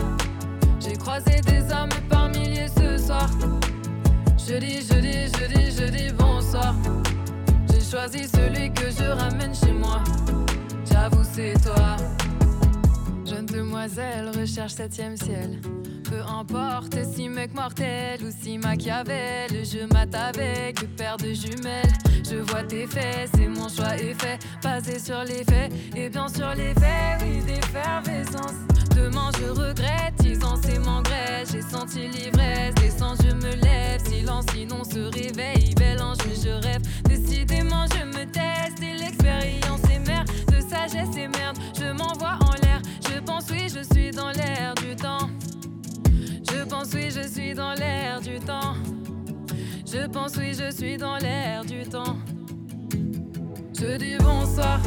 J'ai croisé des hommes par milliers ce soir. Je dis, je dis, je dis, je dis bonsoir. J'ai choisi celui que je ramène chez moi. J'avoue, c'est toi. Jeune demoiselle recherche septième ciel. Peu importe si mec mortel ou si Machiavel, je mate avec père de jumelles. Je vois tes faits, c'est mon choix est fait, basé sur les faits et bien sur les faits, oui d'effervescence. Demain je regrette, c'est mon grès, j'ai senti l'ivresse, descends je me lève, silence sinon se réveille, bel ange je rêve, décidément je me teste et l'expérience est mère de sagesse et merde, je m'envoie en l'air, je pense oui je suis dans l'air du temps. Je pense oui, je suis dans l'air du temps. Je pense oui, je suis dans l'air du temps. Je dis bonsoir.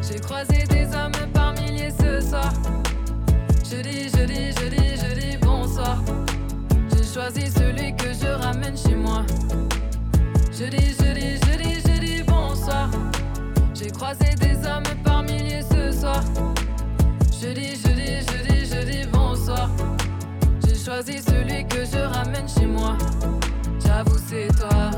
J'ai croisé des hommes par milliers ce soir. Je dis, je dis, je dis, je dis bonsoir. J'ai choisi celui que je ramène chez moi. Je dis, je dis, je dis, je dis bonsoir. J'ai croisé des hommes par milliers ce soir. Je dis, je dis, je dis, je dis bonsoir choisis celui que je ramène chez moi. J'avoue, c'est toi.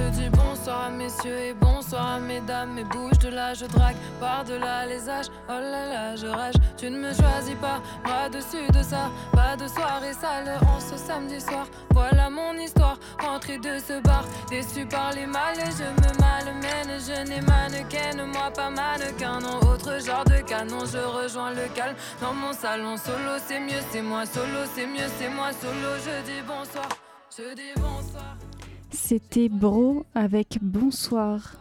Je dis bonsoir à messieurs et bonsoir à mesdames. Mais bouge de là, je drague par-delà les âges. Oh là là, je rage. Tu ne me choisis pas, moi dessus de ça. Pas de soirée sale en ce samedi soir. Voilà mon histoire, rentrée de ce bar. Déçu par les mal et je me malmène. Je n'ai mannequin, moi pas mannequin. Non, autre genre de canon, je rejoins le calme. Dans mon salon solo, c'est mieux, c'est moi. Solo, c'est mieux, c'est moi. Solo, je dis bonsoir. Je dis bonsoir. C'était Bro avec Bonsoir.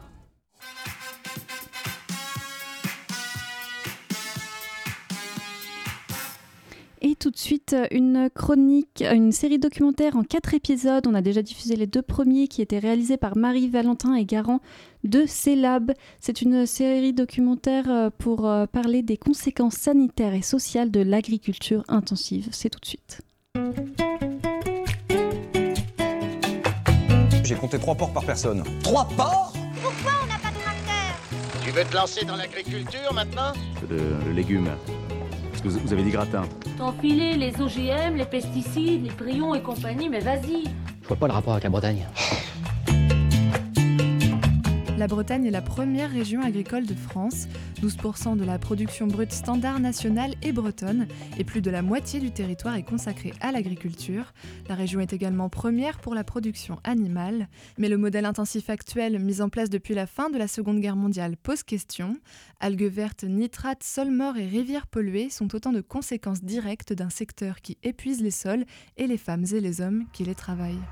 Et tout de suite, une chronique, une série documentaire en quatre épisodes. On a déjà diffusé les deux premiers qui étaient réalisés par Marie Valentin et Garant de CELAB. C'est une série documentaire euh, pour euh, parler des conséquences sanitaires et sociales de l'agriculture intensive. C'est tout de suite. J'ai compté trois porcs par personne. Trois porcs? Pourquoi on n'a pas de tracteur? Tu veux te lancer dans l'agriculture maintenant? Le, légume. Est-ce que vous avez dit gratin T'enfiler les OGM, les pesticides, les prions et compagnie, mais vas-y Je vois pas le rapport avec la Bretagne. La Bretagne est la première région agricole de France. 12% de la production brute standard nationale est bretonne et plus de la moitié du territoire est consacré à l'agriculture. La région est également première pour la production animale. Mais le modèle intensif actuel, mis en place depuis la fin de la Seconde Guerre mondiale, pose question. Algues vertes, nitrates, sols morts et rivières polluées sont autant de conséquences directes d'un secteur qui épuise les sols et les femmes et les hommes qui les travaillent.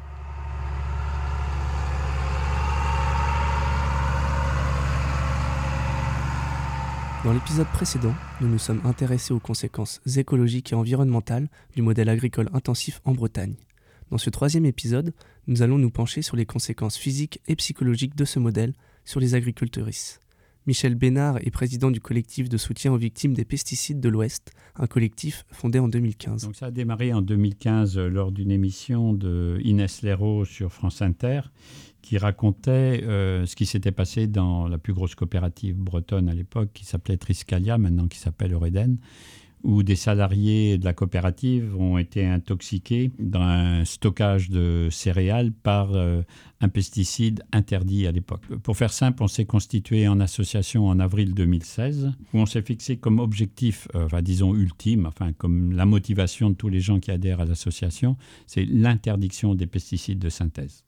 Dans l'épisode précédent, nous nous sommes intéressés aux conséquences écologiques et environnementales du modèle agricole intensif en Bretagne. Dans ce troisième épisode, nous allons nous pencher sur les conséquences physiques et psychologiques de ce modèle sur les agricultrices. Michel Bénard est président du collectif de soutien aux victimes des pesticides de l'Ouest, un collectif fondé en 2015. Donc ça a démarré en 2015 lors d'une émission de Inès sur France Inter qui racontait euh, ce qui s'était passé dans la plus grosse coopérative bretonne à l'époque, qui s'appelait Triscalia, maintenant qui s'appelle Eureden, où des salariés de la coopérative ont été intoxiqués dans un stockage de céréales par euh, un pesticide interdit à l'époque. Pour faire simple, on s'est constitué en association en avril 2016, où on s'est fixé comme objectif, euh, disons ultime, enfin comme la motivation de tous les gens qui adhèrent à l'association, c'est l'interdiction des pesticides de synthèse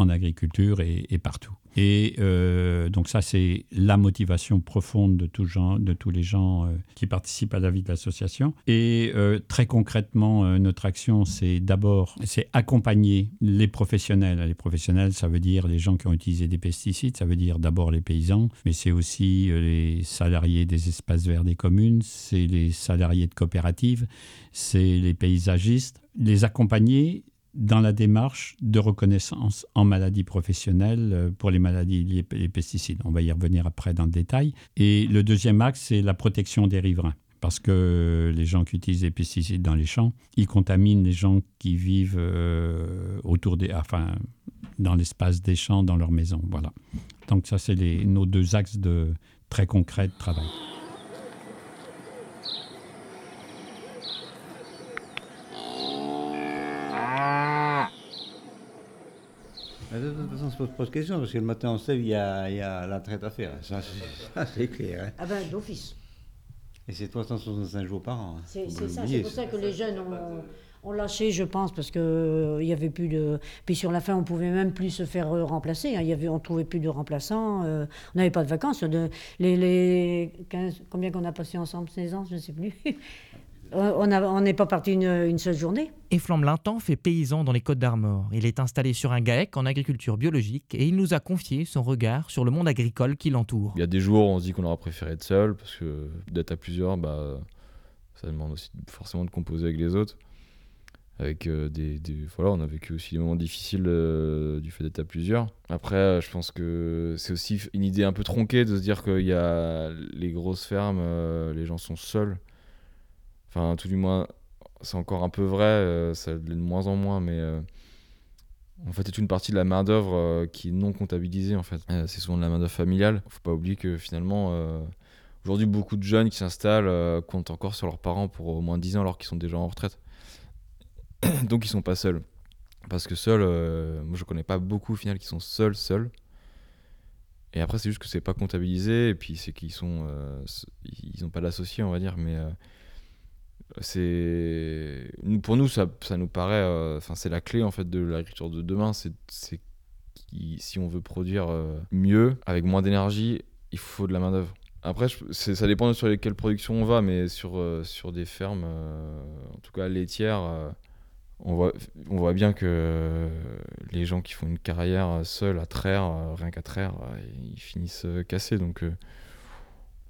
en agriculture et, partout. Et euh, donc ça, c'est la motivation profonde de, tous les gens euh, qui participent à la vie de l'association. Et euh, très concrètement, notre action, c'est d'abord, c'est accompagner les professionnels. Les professionnels, ça veut dire les gens qui ont utilisé des pesticides, ça veut dire d'abord les paysans, mais c'est aussi les salariés des espaces verts des communes, c'est les salariés de coopératives, c'est les paysagistes. Les accompagner dans la démarche de reconnaissance en maladie professionnelle euh, pour les maladies liées aux pesticides. On va y revenir après dans le détail. Et le deuxième axe, c'est la protection des riverains. Parce que les gens qui utilisent les pesticides dans les champs, ils contaminent les gens qui vivent euh, autour des, enfin, dans l'espace des champs, dans leur maison. Voilà. Donc ça, c'est nos deux axes de, très concrets de travail. De toute façon, on se pose pas de questions, parce que le matin, on se lève, il y a, la traite à faire. Ça, c'est clair. Hein. Ah ben, d'office. Et c'est 365 jours par an. Hein. C'est ça, c'est pour ça que les jeunes ont, lâché, je pense, parce qu'il euh, il y avait plus de... Puis sur la fin, on pouvait même plus se faire euh, remplacer. Hein. Y avait, on ne trouvait plus de remplaçants. Euh, on n'avait pas de vacances. De, les, les 15, combien qu'on a passé ensemble? 16 ans, je ne sais plus. On n'est pas parti une, seule journée. Et Flambelintan fait paysan dans les Côtes d'Armor. Il est installé sur un GAEC en agriculture biologique et il nous a confié son regard sur le monde agricole qui l'entoure. Il y a des jours où on se dit qu'on aurait préféré être seul parce que d'être à plusieurs, bah, ça demande aussi forcément de composer avec les autres. Avec euh, des, voilà, on a vécu aussi des moments difficiles euh, du fait d'être à plusieurs. Après, euh, je pense que c'est aussi une idée un peu tronquée de se dire qu'il y a les grosses fermes, les gens sont seuls Enfin, tout du moins, c'est encore un peu vrai, euh, ça l'est de moins en moins, mais euh, en fait, c'est une partie de la main-d'œuvre euh, qui est non comptabilisée. En fait, c'est souvent de la main-d'œuvre familiale. Faut pas oublier que finalement, aujourd'hui, beaucoup de jeunes qui s'installent comptent encore sur leurs parents pour au moins 10 ans alors qu'ils sont déjà en retraite. Donc, ils sont pas seuls. Parce que seuls, moi, je connais pas beaucoup au final qui sont seuls, seuls. Et après, c'est juste que c'est pas comptabilisé, et puis c'est qu'ils sont, ils ont pas d'associés, on va dire, mais c'est pour nous ça, ça nous paraît euh, enfin c'est la clé en fait de l'agriculture de demain. C'est si on veut produire euh, mieux avec moins d'énergie il faut de la main d'œuvre après ça dépend sur lesquelles productions on va mais sur euh, sur des fermes en tout cas laitières on voit on voit bien que les gens qui font une carrière seuls à traire rien qu'à traire ils finissent cassés. Donc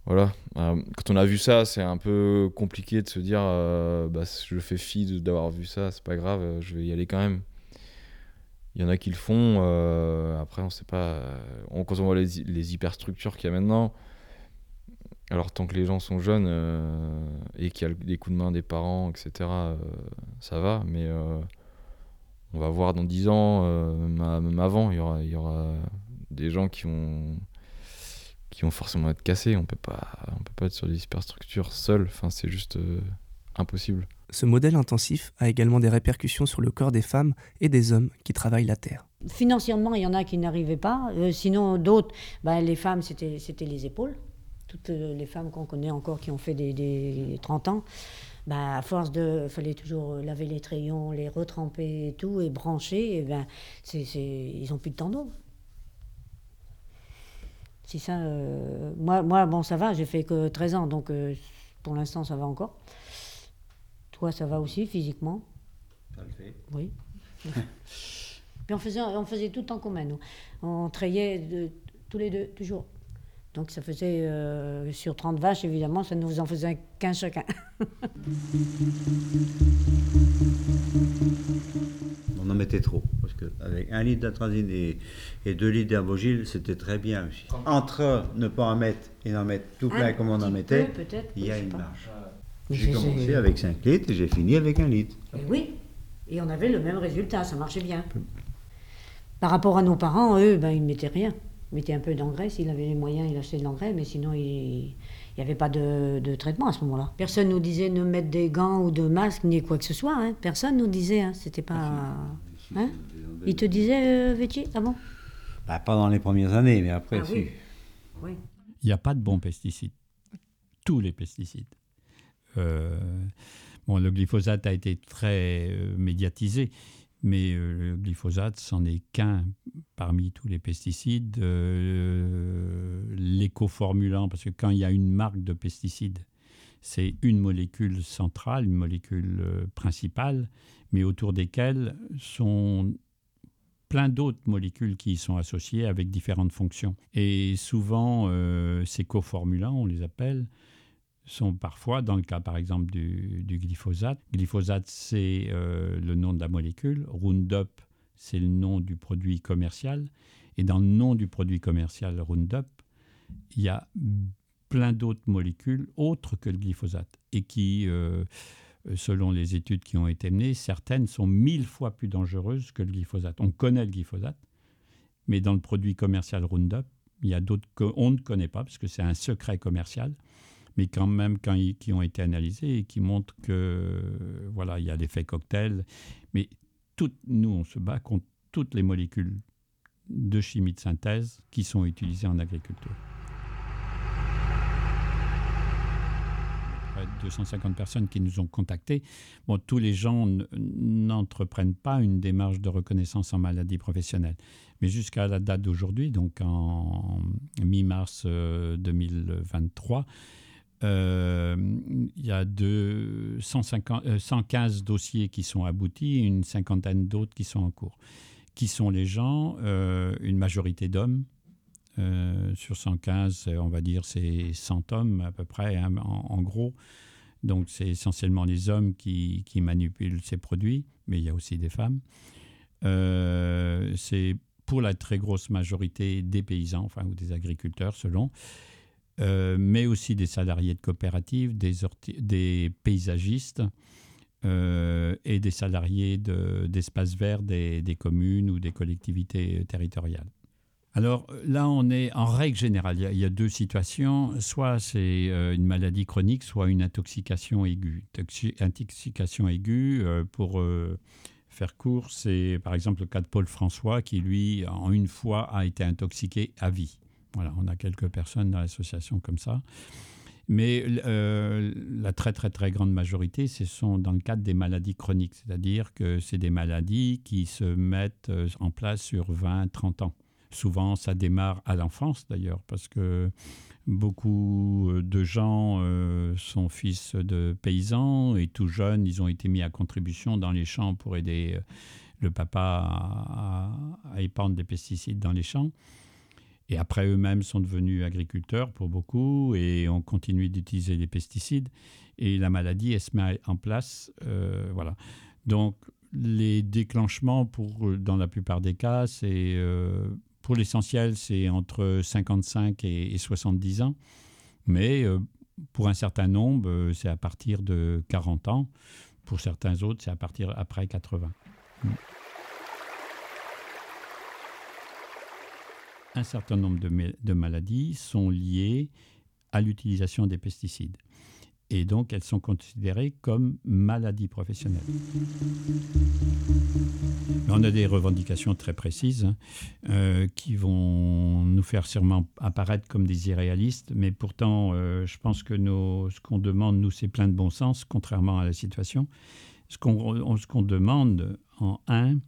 voilà. Euh, quand on a vu ça, c'est un peu compliqué de se dire euh, bah, je fais fi d'avoir vu ça, c'est pas grave, euh, je vais y aller quand même. Il y en a qui le font. après, on sait pas. quand on voit les, les hyperstructures qu'il y a maintenant, alors tant que les gens sont jeunes et qu'il y a des coups de main des parents, etc., ça va. Mais on va voir dans 10 ans, même avant, il y aura, y aura des gens qui vont qui vont forcément être cassés. On peut pas, on peut pas être sur des superstructures seuls. Enfin, c'est juste euh, impossible. Ce modèle intensif a également des répercussions sur le corps des femmes et des hommes qui travaillent la terre. Financièrement, il y en a qui n'arrivaient pas. Euh, sinon, d'autres, bah, les femmes, c'était les épaules. Toutes euh, les femmes qu'on connaît encore qui ont fait des, 30 ans, bah, à force de. Il fallait toujours laver les trayons, les retremper et tout, et brancher, et ben, c'est ils n'ont plus de tendons ça. Euh, moi, moi, bon, ça va, j'ai fait que 13 ans, donc euh, pour l'instant, ça va encore. Toi, ça va aussi, physiquement? Ça le fait. Oui. Puis on faisait, on faisait tout en commun, nous. On trayait de, tous les deux, toujours. Donc ça faisait, euh, sur 30 vaches, évidemment, ça nous en faisait 15 chacun. mettait trop. Parce qu'avec un litre d'atrazine et, et, deux litres d'herbogile, c'était très bien aussi. Entre ne pas en mettre et en mettre tout plein comme on en mettait, il y a une marche. J'ai commencé avec 5 litres et j'ai fini avec un litre. oui, et on avait le même résultat, ça marchait bien. Par rapport à nos parents, eux, ben, ils ne mettaient rien. Ils mettaient un peu d'engrais, s'il avait les moyens, il achetait de l'engrais, mais sinon, il n'y avait pas de, traitement à ce moment-là. Personne nous disait de mettre des gants ou de masques, ni quoi que ce soit. Hein. Personne nous disait, hein. c'était pas... Hein Il te disait, euh, Ah bon bah, Pas dans les premières années, mais après, ah, oui. Il n'y a pas de bons pesticides. Tous les pesticides. Euh, bon, le glyphosate a été très euh, médiatisé, Mais le glyphosate, c'en est qu'un parmi tous les pesticides. L'éco-formulant, parce que quand il y a une marque de pesticides, c'est une molécule centrale, une molécule principale, mais autour desquelles sont plein d'autres molécules qui y sont associées avec différentes fonctions. Et souvent, euh, ces coformulants, on les appelle, sont parfois, dans le cas par exemple du, glyphosate, glyphosate c'est euh, le nom de la molécule, Roundup c'est le nom du produit commercial, et dans le nom du produit commercial Roundup, il y a plein d'autres molécules autres que le glyphosate et qui euh, selon les études qui ont été menées, certaines sont mille fois plus dangereuses que le glyphosate. On connaît le glyphosate, mais dans le produit commercial Roundup, il y a d'autres qu'on ne connaît pas parce que c'est un secret commercial, mais quand même quand qui ont été analysés et qui montrent que voilà, il y a l'effet cocktail. Mais toutes, nous, on se bat contre toutes les molécules de chimie de synthèse qui sont utilisées en agriculture. 250 personnes qui nous ont contactés. Bon, tous les gens n'entreprennent pas une démarche de reconnaissance en maladie professionnelle. Mais jusqu'à la date d'aujourd'hui, donc en mi-mars 2023, euh, euh, il y a 150, 115 euh, dossiers qui sont aboutis, une cinquantaine d'autres qui sont en cours. Qui sont les gens Une majorité d'hommes, euh, sur 115, on va dire, c'est 100 hommes à peu près, hein, en, gros. Donc, c'est essentiellement les hommes qui, manipulent ces produits, mais il y a aussi des femmes. Euh, c'est pour la très grosse majorité des paysans, enfin, ou des agriculteurs, selon. Euh, mais aussi des salariés de coopératives, des paysagistes et des salariés d'espaces verts des, communes ou des collectivités territoriales. Alors là, on est en règle générale, il y a, deux situations. Soit c'est euh, une maladie chronique, soit une intoxication aiguë. Intoxication aiguë, euh, pour euh, faire court, c'est par exemple le cas de Paul François qui, lui, en une fois, a été intoxiqué à vie. Voilà, on a quelques personnes dans l'association comme ça. Mais la très très très grande majorité, ce sont dans le cadre des maladies chroniques, c'est-à-dire que c'est des maladies qui se mettent en place sur 20-30 ans. Souvent, ça démarre à l'enfance d'ailleurs, parce que beaucoup euh, de gens euh, sont fils de paysans et tout jeunes, ils ont été mis à contribution dans les champs pour aider euh, le papa à, épandre des pesticides dans les champs. Et après, eux-mêmes sont devenus agriculteurs pour beaucoup et ont continué d'utiliser les pesticides. Et la maladie, elle se met en place. voilà. Donc, les déclenchements, pour, dans la plupart des cas, c'est pour l'essentiel, c'est entre 55 et, 70 ans. Mais euh, pour un certain nombre, euh, c'est à partir de 40 ans. Pour certains autres, c'est à partir après 80. Mm. Un certain nombre de maladies sont liées à l'utilisation des pesticides et donc elles sont considérées comme maladies professionnelles. On a des revendications très précises hein, euh, qui vont nous faire sûrement apparaître comme des irréalistes, mais pourtant, euh, je pense que ce qu'on demande, nous, c'est plein de bon sens, contrairement à la situation. Ce qu'on demande en un,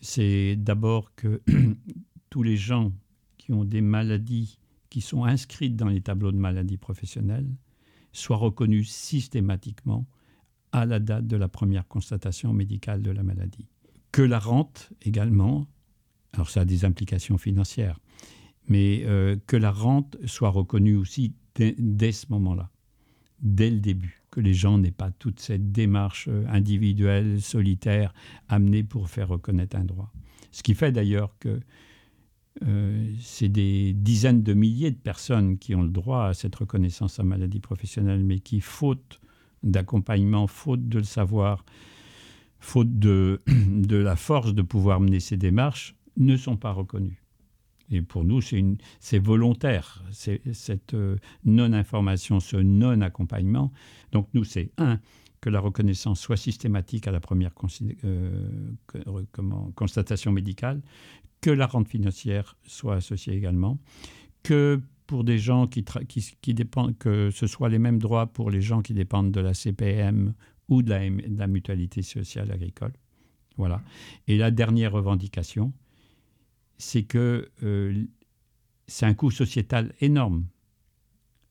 c'est d'abord que tous les gens qui ont des maladies qui sont inscrites dans les tableaux de maladies professionnelles soit reconnu systématiquement à la date de la première constatation médicale de la maladie. Que la rente également, alors ça a des implications financières, mais euh, que la rente soit reconnue aussi dès, ce moment-là, dès le début, que les gens n'aient pas toute cette démarche euh, individuelle, solitaire, amenée pour faire reconnaître un droit. Ce qui fait d'ailleurs que euh, c'est des dizaines de milliers de personnes qui ont le droit à cette reconnaissance en maladie professionnelle, mais qui, faute d'accompagnement, faute de le savoir, faute de, de la force de pouvoir mener ces démarches, ne sont pas reconnues. Et pour nous, c'est volontaire, cette euh, non-information, ce non-accompagnement. Donc nous, c'est un, que la reconnaissance soit systématique à la première euh, constatation médicale, que la rente financière soit associée également, que pour des gens qui, dépendent, que ce soit les mêmes droits pour les gens qui dépendent de la CPM ou de la, mutualité sociale agricole. Voilà. Et la dernière revendication, c'est que euh, c'est un coût sociétal énorme,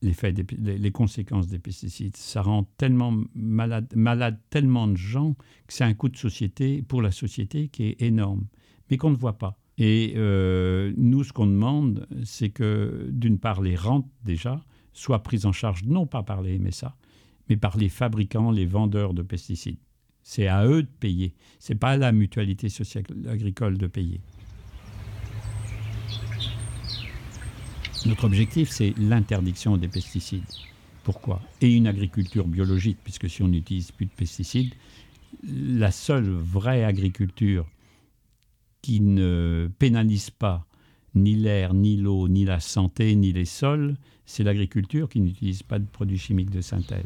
les, conséquences des pesticides. Ça rend tellement malade, malade tellement de gens que c'est un coût de société pour la société qui est énorme, mais qu'on ne voit pas. Et euh, nous, ce qu'on demande, c'est que, d'une part, les rentes, déjà, soient prises en charge non pas par les MSA, mais par les fabricants, les vendeurs de pesticides. C'est à eux de payer. Ce n'est pas à la mutualité sociale agricole de payer. Notre objectif, c'est l'interdiction des pesticides. Pourquoi? Et une agriculture biologique, puisque si on n'utilise plus de pesticides, la seule vraie agriculture qui ne pénalise pas ni l'air, ni l'eau, ni la santé, ni les sols, c'est l'agriculture qui n'utilise pas de produits chimiques de synthèse.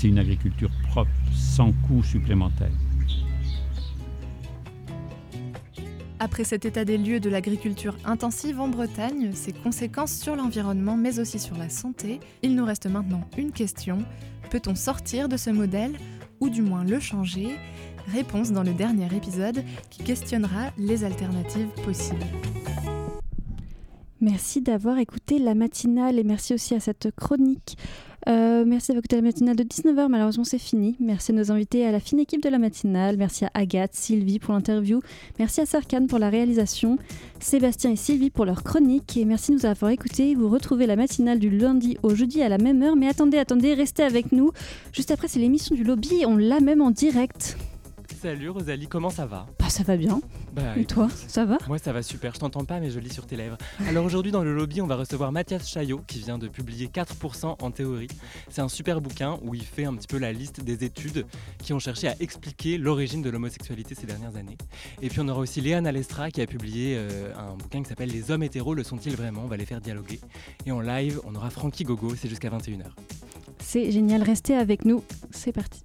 C'est une agriculture propre, sans coût supplémentaire. Après cet état des lieux de l'agriculture intensive en Bretagne, ses conséquences sur l'environnement mais aussi sur la santé, il nous reste maintenant une question. Peut-on sortir de ce modèle ou du moins le changer? Réponse dans le dernier épisode qui questionnera les alternatives possibles. Merci d'avoir écouté la matinale et merci aussi à cette chronique. Euh, merci d'avoir écouté la matinale de 19h. Malheureusement, c'est fini. Merci à nos invités, à la fine équipe de la matinale. Merci à Agathe, Sylvie pour l'interview. Merci à Sarkane pour la réalisation. Sébastien et Sylvie pour leur chronique. Et merci de nous avoir écoutés. Vous retrouvez la matinale du lundi au jeudi à la même heure. Mais attendez, attendez, restez avec nous. Juste après, c'est l'émission du lobby. On l'a même en direct. Salut Rosalie, comment ça va? Bah ça va bien. Bah, Et toi, ça va? Moi ça va super, je t'entends pas mais je lis sur tes lèvres. Alors aujourd'hui dans le lobby on va recevoir Mathias Chaillot qui vient de publier 4% en théorie. C'est un super bouquin où il fait un petit peu la liste des études qui ont cherché à expliquer l'origine de l'homosexualité ces dernières années. Et puis on aura aussi Léa Alestra qui a publié euh, un bouquin qui s'appelle Les hommes hétéros le sont-ils vraiment? On va les faire dialoguer. Et en live on aura Frankie Gogo, c'est jusqu'à 21h. C'est génial, restez avec nous, c'est parti.